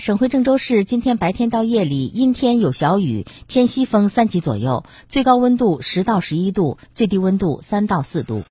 省会郑州市今天白天到夜里阴天有小雨偏西风三级左右最高温度十到十一度最低温度三到四度。